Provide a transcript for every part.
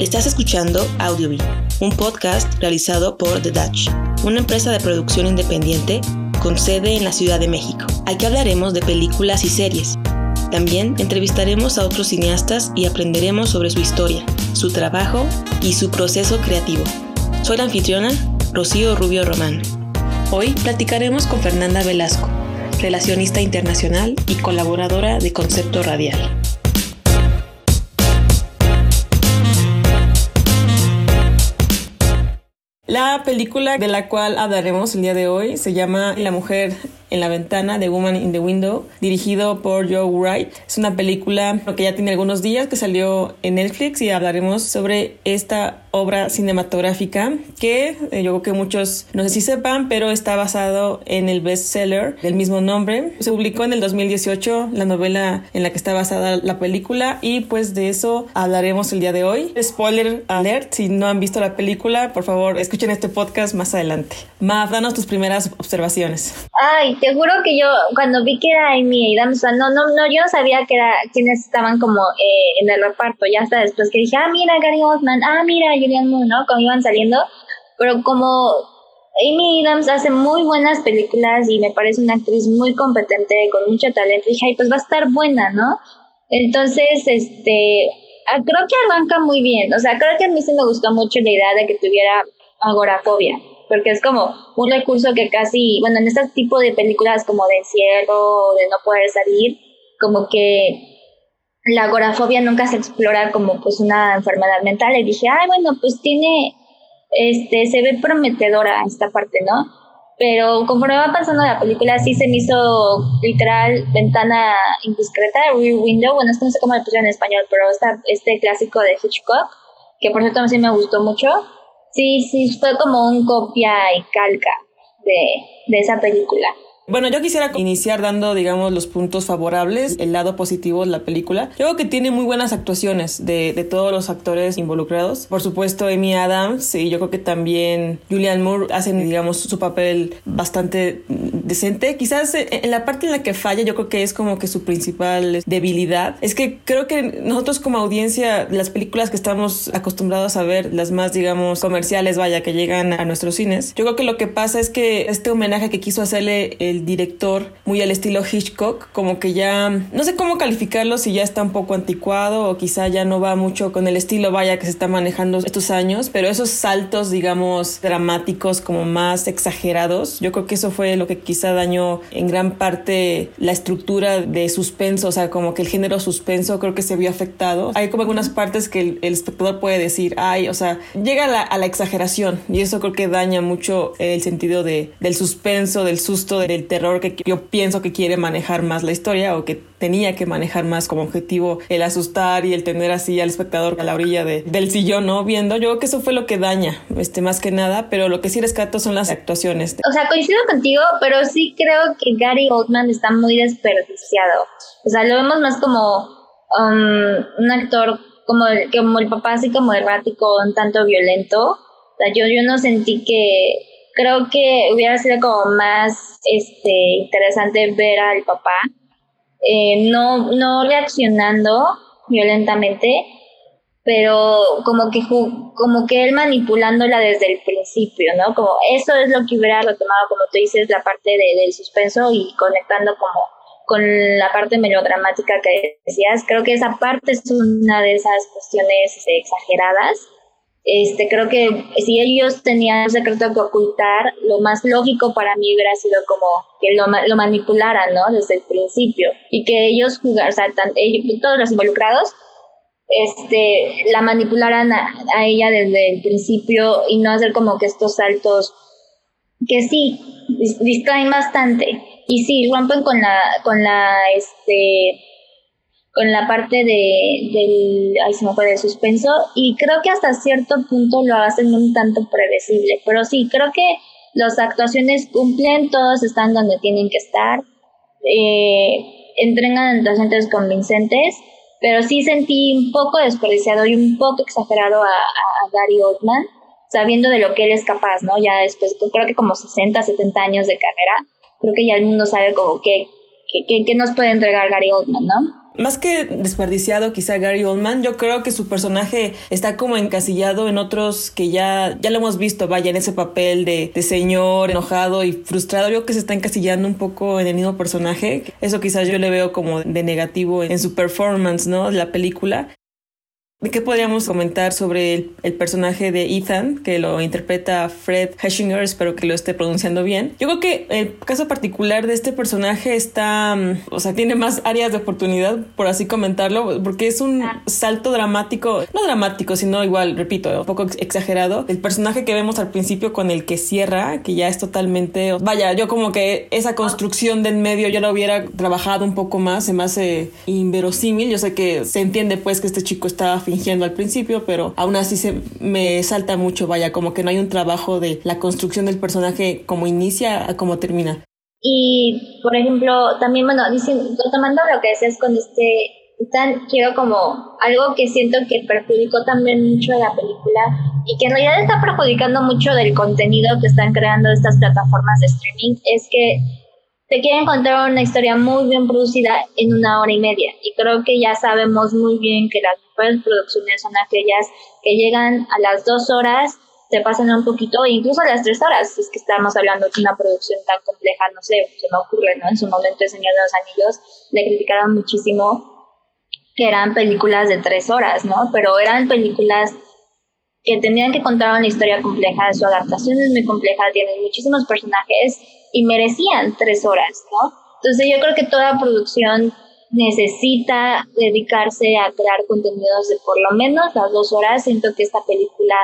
Estás escuchando Audiobee, un podcast realizado por The Dutch, una empresa de producción independiente con sede en la Ciudad de México. Aquí hablaremos de películas y series. También entrevistaremos a otros cineastas y aprenderemos sobre su historia, su trabajo y su proceso creativo. Soy la anfitriona, Rocío Rubio Román. Hoy platicaremos con Fernanda Velasco, relacionista internacional y colaboradora de Concepto Radial. La película de la cual hablaremos el día de hoy se llama La mujer en la ventana de Woman in the Window, dirigido por Joe Wright. Es una película que ya tiene algunos días que salió en Netflix y hablaremos sobre esta obra cinematográfica que eh, yo creo que muchos no sé si sepan, pero está basado en el bestseller del mismo nombre. Se publicó en el 2018 la novela en la que está basada la película y pues de eso hablaremos el día de hoy. Spoiler alert, si no han visto la película, por favor escuchen este podcast más adelante. Mav, danos tus primeras observaciones. Ay, te juro que yo cuando vi que era Amy Adams, no, no, no, yo no sabía que era quiénes estaban como eh, en el reparto, ya hasta después que dije, ah, mira Gary Oldman, ah, mira Julian ¿no? Como iban saliendo, pero como Amy Adams hace muy buenas películas y me parece una actriz muy competente, con mucho talento, dije, ay, pues va a estar buena, ¿no? Entonces, este, ah, creo que arranca muy bien, o sea, creo que a mí sí me gustó mucho la idea de que tuviera agorafobia porque es como un recurso que casi, bueno, en este tipo de películas como de encierro, de no poder salir, como que la agorafobia nunca se explora como pues una enfermedad mental y dije, ay, bueno, pues tiene, este, se ve prometedora esta parte, ¿no? Pero conforme va pasando la película, sí se me hizo literal ventana indiscreta, rear window, bueno, esto no sé cómo le pusieron en español, pero esta, este clásico de Hitchcock, que por cierto a mí sí me gustó mucho, Sí, sí, fue como un copia y calca de, de esa película. Bueno, yo quisiera iniciar dando, digamos, los puntos favorables, el lado positivo de la película. Yo creo que tiene muy buenas actuaciones de, todos los actores involucrados. Por supuesto, Amy Adams y yo creo que también Julian Moore hacen, digamos, su papel bastante decente. Quizás en la parte en la que falla, yo creo que es como que su principal debilidad. Es que creo que nosotros como audiencia, las películas que estamos acostumbrados a ver, las más, digamos, comerciales, vaya, que llegan a nuestros cines, yo creo que lo que pasa es que este homenaje que quiso hacerle el director muy al estilo Hitchcock, como que ya no sé cómo calificarlo, si ya está un poco anticuado o quizá ya no va mucho con el estilo vaya que se está manejando estos años, pero esos saltos digamos dramáticos como más exagerados, yo creo que eso fue lo que quizá dañó en gran parte la estructura de suspenso, o sea, como que el género suspenso creo que se vio afectado. Hay como algunas partes que el, espectador puede decir, ay, o sea, llega a la, a la, exageración y eso creo que daña mucho el sentido de, del suspenso, del susto, del terror que yo pienso que quiere manejar más la historia o que tenía que manejar más como objetivo el asustar y el tener así al espectador a la orilla de, del sillón, ¿no? Viendo, yo creo que eso fue lo que daña, este, más que nada, pero lo que sí rescato son las actuaciones. O sea, coincido contigo, pero sí creo que Gary Oldman está muy desperdiciado. O sea, lo vemos más como um, un actor como el, como el papá, así como errático, un tanto violento. O sea, yo, yo no sentí que creo que hubiera sido como más este, interesante ver al papá eh, no, no reaccionando violentamente, pero como que, como que él manipulándola desde el principio, ¿no? Como eso es lo que hubiera retomado, como tú dices, la parte del suspenso y conectando como con la parte melodramática que decías. Creo que esa parte es una de esas cuestiones este, exageradas este, creo que si ellos tenían un secreto que ocultar, lo más lógico para mí hubiera sido como que lo, lo manipularan, ¿no? Desde el principio. Y que ellos jugaran, o sea, todos los involucrados, este, la manipularan a, a, ella desde el principio y no hacer como que estos saltos que sí, distraen bastante. Y sí, rompen con la, con la, este, con la parte de, del, ay, se me fue, del suspenso, y creo que hasta cierto punto lo hacen un tanto predecible, pero sí, creo que las actuaciones cumplen, todos están donde tienen que estar, eh, actuaciones convincentes, pero sí sentí un poco desperdiciado y un poco exagerado a, a, Gary Oldman, sabiendo de lo que él es capaz, ¿no? Ya después, creo que como 60, 70 años de carrera, creo que ya el mundo sabe como que, que, que nos puede entregar Gary Oldman, ¿no? Más que desperdiciado quizá Gary Oldman, yo creo que su personaje está como encasillado en otros que ya, ya lo hemos visto, vaya, en ese papel de, de señor enojado y frustrado. Yo creo que se está encasillando un poco en el mismo personaje. Eso quizás yo le veo como de negativo en su performance, ¿no? La película. ¿Qué podríamos comentar sobre el, personaje de Ethan, que lo interpreta Fred Heshinger? Espero que lo esté pronunciando bien. Yo creo que el caso particular de este personaje está, mm, o sea, tiene más áreas de oportunidad, por así comentarlo, porque es un salto dramático, no dramático, sino igual, repito, un poco exagerado. El personaje que vemos al principio con el que cierra, que ya es totalmente, vaya, yo como que esa construcción del medio yo la hubiera trabajado un poco más, se me hace inverosímil. Yo sé que se entiende pues que este chico está fingiendo al principio, pero aún así se me salta mucho, vaya, como que no hay un trabajo de la construcción del personaje como inicia a cómo termina. Y, por ejemplo, también, bueno, diciendo, tomando lo que decías con este, tan, quiero como algo que siento que perjudicó también mucho a la película y que en realidad está perjudicando mucho del contenido que están creando estas plataformas de streaming, es que te quieren contar una historia muy bien producida en una hora y media. Y creo que ya sabemos muy bien que las mejores producciones son aquellas que llegan a las dos horas, te pasan un poquito, e incluso a las tres horas, es que estamos hablando de una producción tan compleja, no sé, se me ocurre, ¿no? En su momento El Señor de los Anillos le criticaron muchísimo que eran películas de tres horas, ¿no? Pero eran películas que tenían que contar una historia compleja, su adaptación es muy compleja, tienen muchísimos personajes y merecían tres horas, ¿no? Entonces yo creo que toda producción necesita dedicarse a crear contenidos de por lo menos las dos horas. Siento que esta película,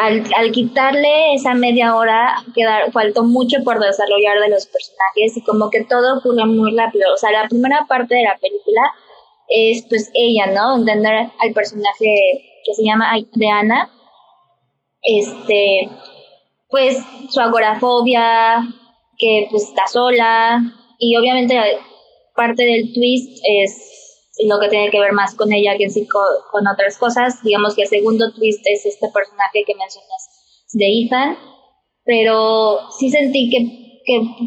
al, al quitarle esa media hora, quedar, faltó mucho por desarrollar de los personajes y como que todo ocurre muy rápido. O sea, la primera parte de la película es pues ella, ¿no? Entender al personaje que se llama de Ana, este, pues su agorafobia, que pues está sola, y obviamente parte del twist es lo que tiene que ver más con ella que sí con, otras cosas. Digamos que el segundo twist es este personaje que mencionas de Ethan, pero sí sentí que,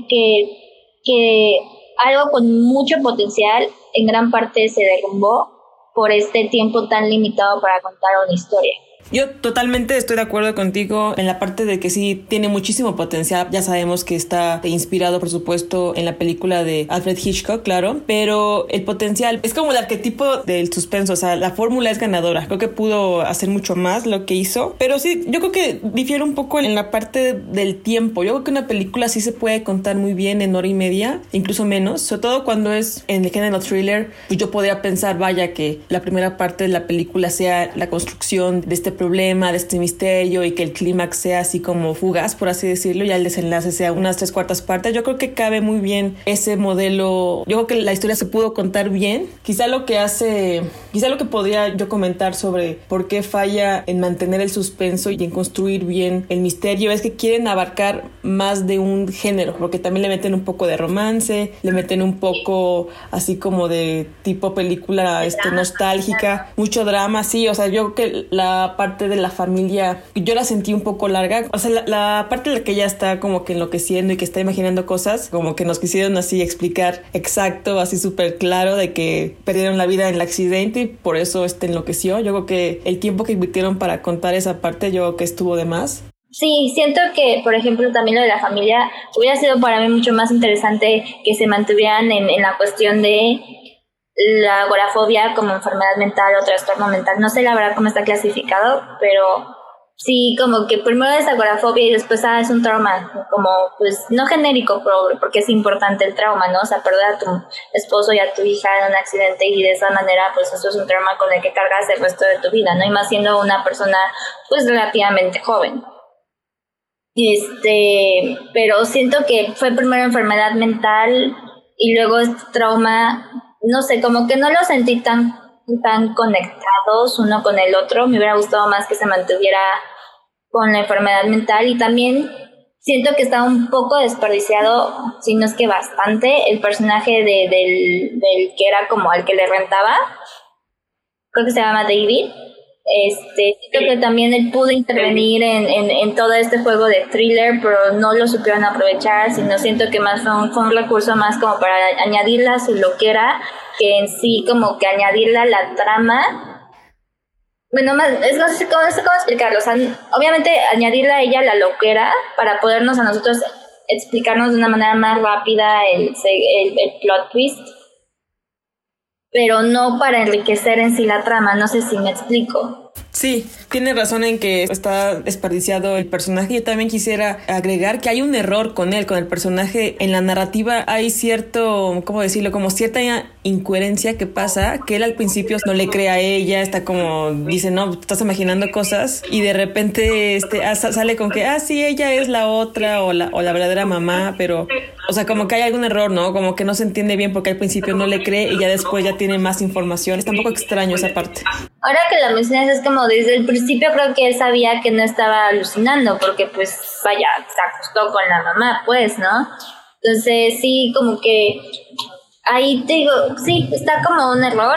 que, que algo con mucho potencial en gran parte se derrumbó por este tiempo tan limitado para contar una historia. Yo totalmente estoy de acuerdo contigo en la parte de que sí tiene muchísimo potencial. Ya sabemos que está inspirado, por supuesto, en la película de Alfred Hitchcock, claro, pero el potencial es como el arquetipo del suspenso. O sea, la fórmula es ganadora. Creo que pudo hacer mucho más lo que hizo, pero sí, yo creo que difiere un poco en la parte del tiempo. Yo creo que una película sí se puede contar muy bien en hora y media, incluso menos, sobre todo cuando es en el género thriller. Pues yo podría pensar, vaya, que la primera parte de la película sea la construcción de este problema, de este misterio y que el clímax sea así como fugaz, por así decirlo, y el desenlace sea unas tres cuartas partes. Yo creo que cabe muy bien ese modelo. Yo creo que la historia se pudo contar bien. Quizá lo que hace, quizá lo que podría yo comentar sobre por qué falla en mantener el suspenso y en construir bien el misterio es que quieren abarcar más de un género, porque también le meten un poco de romance, le meten un poco así como de tipo película este, nostálgica, mucho drama, sí, o sea, yo creo que la parte de la familia, yo la sentí un poco larga. O sea, la, parte en la que ella está como que enloqueciendo y que está imaginando cosas, como que nos quisieron así explicar exacto, así súper claro de que perdieron la vida en el accidente y por eso este enloqueció. Yo creo que el tiempo que invirtieron para contar esa parte, yo creo que estuvo de más. Sí, siento que, por ejemplo, también lo de la familia hubiera sido para mí mucho más interesante que se mantuvieran en, en la cuestión de la agorafobia como enfermedad mental o trastorno mental. No sé la verdad cómo está clasificado, pero sí, como que primero es agorafobia y después ah, es un trauma, como pues no genérico, porque es importante el trauma, ¿no? O sea, perder a tu esposo y a tu hija en un accidente y de esa manera, pues eso es un trauma con el que cargas el resto de tu vida, ¿no? Y más siendo una persona pues relativamente joven. Este, pero siento que fue primero enfermedad mental y luego este trauma no sé, como que no lo sentí tan, tan conectados uno con el otro. Me hubiera gustado más que se mantuviera con la enfermedad mental y también siento que está un poco desperdiciado, si no es que bastante, el personaje de, del, del que era como al que le rentaba. Creo que se llama David este, creo que también él pudo intervenir en, en, en, todo este juego de thriller, pero no lo supieron aprovechar, sino siento que más fue un, recurso más como para añadirle a su loquera que en sí como que añadirla a la trama. Bueno, más, es, no, sé cómo, explicarlo. O sea, obviamente añadirle a ella la loquera para podernos a nosotros explicarnos de una manera más rápida el, el, el plot twist pero no para enriquecer en sí la trama, no sé si me explico. Sí, tiene razón en que está desperdiciado el personaje. Yo también quisiera agregar que hay un error con él, con el personaje. En la narrativa hay cierto, ¿cómo decirlo? Como cierta incoherencia que pasa, que él al principio no le cree a ella, está como, dice, no, estás imaginando cosas y de repente este, ah, sale con que, ah, sí, ella es la otra o la, o la verdadera mamá, pero, o sea, como que hay algún error, ¿no? Como que no se entiende bien porque al principio no le cree y ya después ya tiene más información. Está un poco extraño esa parte. Ahora que la mencionas es como desde el principio creo que él sabía que no estaba alucinando porque pues vaya, se acostó con la mamá, pues, ¿no? Entonces sí, como que ahí te digo, sí, está como un error.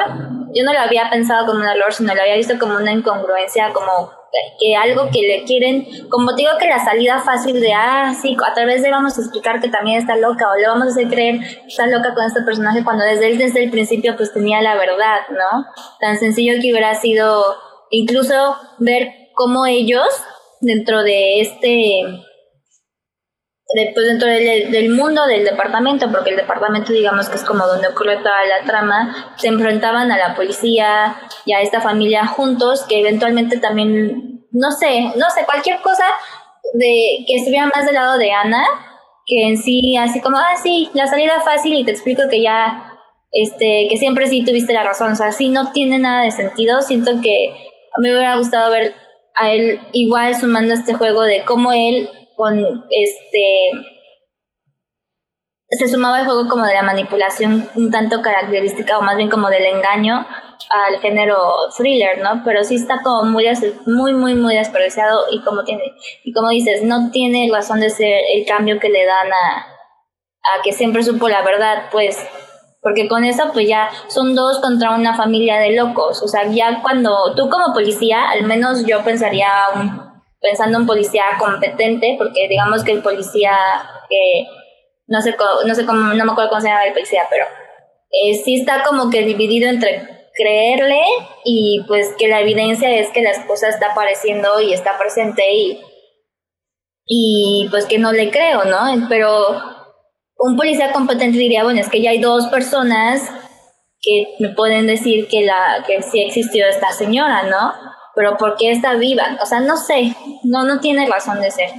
Yo no lo había pensado como un error, sino lo había visto como una incongruencia, como que algo que le quieren, como te digo que la salida fácil de, ah, sí, a través de vamos a explicar que también está loca o le vamos a hacer creer que está loca con este personaje cuando desde desde el principio, pues tenía la verdad, ¿no? Tan sencillo que hubiera sido incluso ver cómo ellos, dentro de este después dentro del, mundo del departamento, porque el departamento digamos que es como donde ocurre toda la trama, se enfrentaban a la policía y a esta familia juntos, que eventualmente también, no sé, no sé, cualquier cosa de que estuviera más del lado de Ana, que en sí, así como, ah, sí, la salida fácil y te explico que ya, este, que siempre sí tuviste la razón, o sea, sí no tiene nada de sentido, siento que me hubiera gustado ver a él igual sumando este juego de cómo él con este se sumaba el juego como de la manipulación un tanto característica o más bien como del engaño al género thriller, ¿no? Pero sí está como muy muy muy muy desperdiciado y como tiene y como dices, no tiene razón de ser el cambio que le dan a que siempre supo la verdad, pues porque con eso pues ya son dos contra una familia de locos, o sea, ya cuando tú como policía, al menos yo pensaría un pensando en policía competente, porque digamos que el policía, que no sé, no sé cómo, no me acuerdo cómo se llama el policía, pero eh, sí está como que dividido entre creerle y pues que la evidencia es que la esposa está apareciendo y está presente y, y pues que no le creo, ¿no? Pero un policía competente diría, bueno, es que ya hay dos personas que me pueden decir que, la, que sí existió esta señora, ¿no? pero ¿por qué está viva? O sea, no sé, no, no tiene razón de ser.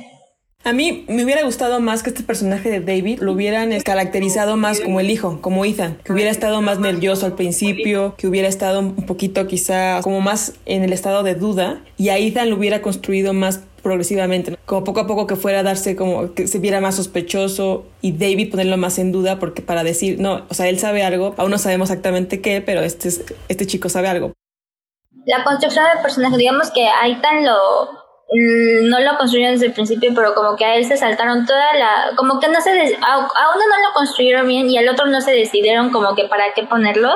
A mí me hubiera gustado más que este personaje de David lo hubieran caracterizado más como el hijo, como Ethan, que hubiera estado más nervioso al principio, que hubiera estado un poquito quizá como más en el estado de duda y a Ethan lo hubiera construido más progresivamente, como poco a poco que fuera a darse como que se viera más sospechoso y David ponerlo más en duda porque para decir, no, o sea, él sabe algo, aún no sabemos exactamente qué, pero este, este chico sabe algo. La construcción del personaje, digamos que Aitan lo mm, no lo construyeron desde el principio, pero como que a él se saltaron toda la, como que no se, a, uno no lo construyeron bien y al otro no se decidieron como que para qué ponerlo.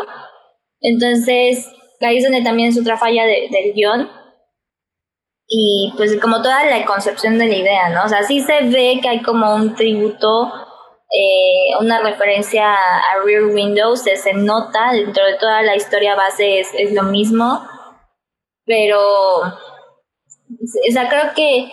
Entonces, ahí es donde también es otra falla de, del guion. Y pues como toda la concepción de la idea, ¿no? O sea, sí se ve que hay como un tributo, eh, una referencia a Rear Windows, se, se nota dentro de toda la historia base es, es lo mismo pero, o sea, creo que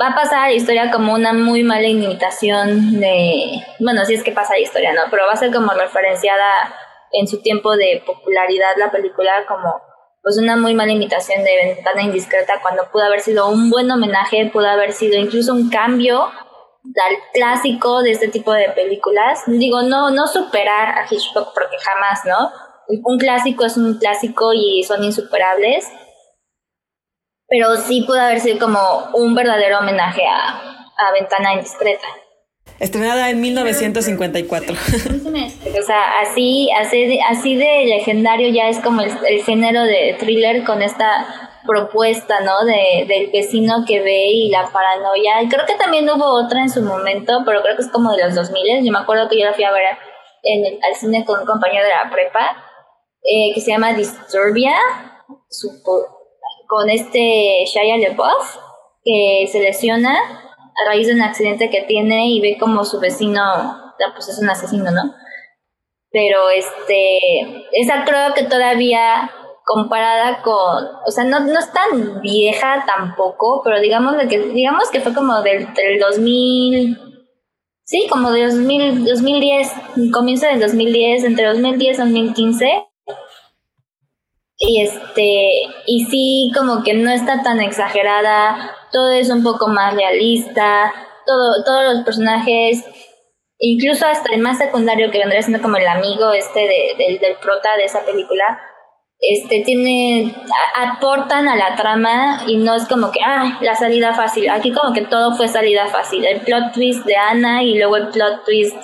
va a pasar la historia como una muy mala imitación de, bueno, si es que pasa la historia, ¿no? Pero va a ser como referenciada en su tiempo de popularidad la película como pues una muy mala imitación de Ventana Indiscreta cuando pudo haber sido un buen homenaje, pudo haber sido incluso un cambio al clásico de este tipo de películas. Digo, no, no superar a Hitchcock porque jamás, ¿no? un clásico es un clásico y son insuperables, pero sí pudo haber sido como un verdadero homenaje a, Ventana Indiscreta. Estrenada en 1954. o sea, así, así, así de legendario ya es como el, género de thriller con esta propuesta, ¿no? De, del vecino que ve y la paranoia. Creo que también hubo otra en su momento, pero creo que es como de los 2000. Yo me acuerdo que yo la fui a ver en el, al cine con un compañero de la prepa eh, que se llama Disturbia, con este Shia LaBeouf, que se lesiona a raíz de un accidente que tiene y ve como su vecino, pues es un asesino, ¿no? pero este, esa creo que todavía comparada con, o sea, no, no es tan vieja tampoco, pero digamos que, digamos que fue como del, del 2000, sí, como de 2000, 2010, comienzo del 2010, entre 2010 y 2015. Y este, y sí, como que no está tan exagerada, todo es un poco más realista, todo, todos los personajes incluso hasta el más secundario que vendría siendo como el amigo este de, del prota de esa película, este tiene aportan a la trama y no es como que ah la salida fácil aquí como que todo fue salida fácil el plot twist de Ana y luego el plot twist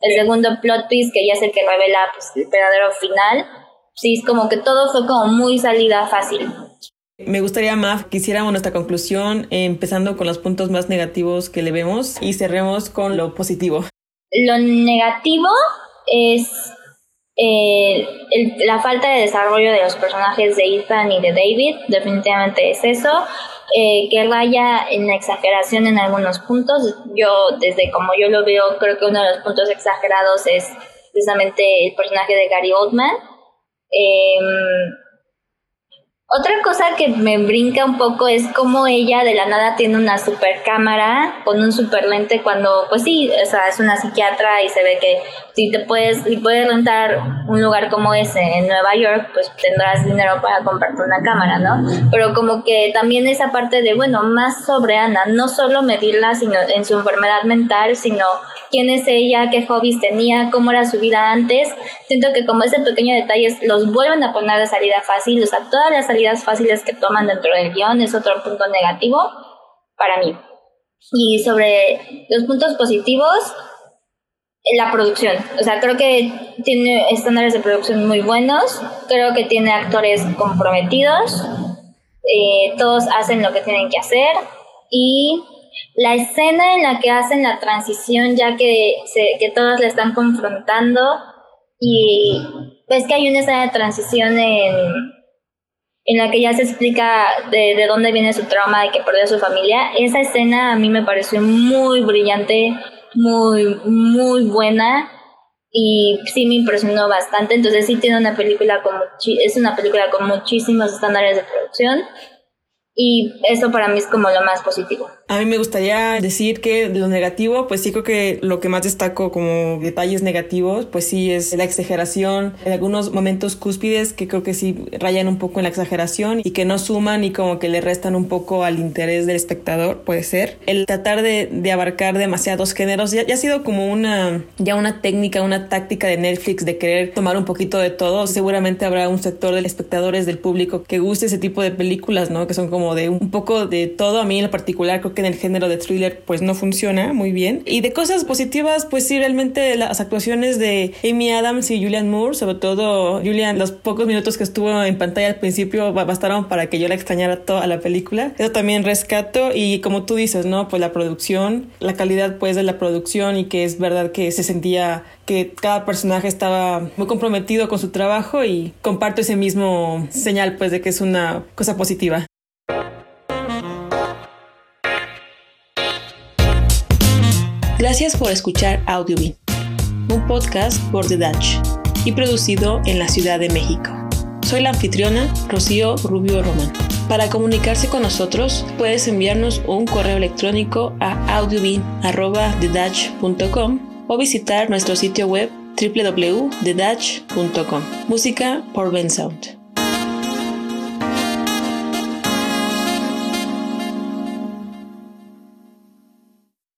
el segundo plot twist que ya es el que revela pues, el verdadero final sí es como que todo fue como muy salida fácil me gustaría, más que hiciéramos nuestra conclusión empezando con los puntos más negativos que le vemos y cerremos con lo positivo. Lo negativo es eh, la falta de desarrollo de los personajes de Ethan y de David, definitivamente es eso. Eh, que raya en la exageración en algunos puntos. Yo, desde como yo lo veo, creo que uno de los puntos exagerados es precisamente el personaje de Gary Oldman. Eh, otra cosa que me brinca un poco es cómo ella de la nada tiene una super cámara con un super lente cuando, pues sí, o sea, es una psiquiatra y se ve que si te puedes, si puedes rentar un lugar como ese en Nueva York, pues tendrás dinero para comprarte una cámara, ¿no? Pero como que también esa parte de, bueno, más sobre Ana, no solo medirla sino en su enfermedad mental, sino quién es ella, qué hobbies tenía, cómo era su vida antes. Siento que como ese pequeño detalles los vuelven a poner de salida fácil, o sea, todas las salidas fáciles que toman dentro del guion es otro punto negativo para mí. Y sobre los puntos positivos, la producción. O sea, creo que tiene estándares de producción muy buenos, creo que tiene actores comprometidos, eh, todos hacen lo que tienen que hacer y la escena en la que hacen la transición ya que, se, que todos le están confrontando y ves que hay una escena de transición en, en la que ya se explica de, de dónde viene su trauma de que perdió a su familia, esa escena a mí me pareció muy brillante, muy, muy buena y sí me impresionó bastante. Entonces sí tiene una película con es una película con muchísimos estándares de producción y eso para mí es como lo más positivo. A mí me gustaría decir que lo negativo, pues sí creo que lo que más destaco como detalles negativos, pues sí es la exageración, en algunos momentos cúspides que creo que sí rayan un poco en la exageración y que no suman y como que le restan un poco al interés del espectador, puede ser. El tratar de, de abarcar demasiados géneros ya, ya, ha sido como una, ya una técnica, una táctica de Netflix de querer tomar un poquito de todo. Seguramente habrá un sector de espectadores, del público, que guste ese tipo de películas, ¿no? Que son como de un poco de todo. A mí en lo particular creo que en el género de thriller pues no funciona muy bien. Y de cosas positivas pues sí, realmente las actuaciones de Amy Adams y Julian Moore, sobre todo Julian, los pocos minutos que estuvo en pantalla al principio bastaron para que yo la extrañara toda la película. Eso también rescato y como tú dices, ¿no? Pues la producción, la calidad pues de la producción y que es verdad que se sentía que cada personaje estaba muy comprometido con su trabajo y comparto ese mismo señal pues de que es una cosa positiva. Gracias por escuchar Audiobin, un podcast por The Dutch y producido en la Ciudad de México. Soy la anfitriona Rocío Rubio Román. Para comunicarse con nosotros, puedes enviarnos un correo electrónico a audiobin.com o visitar nuestro sitio web www.thedutch.com. Música por Ben Sound.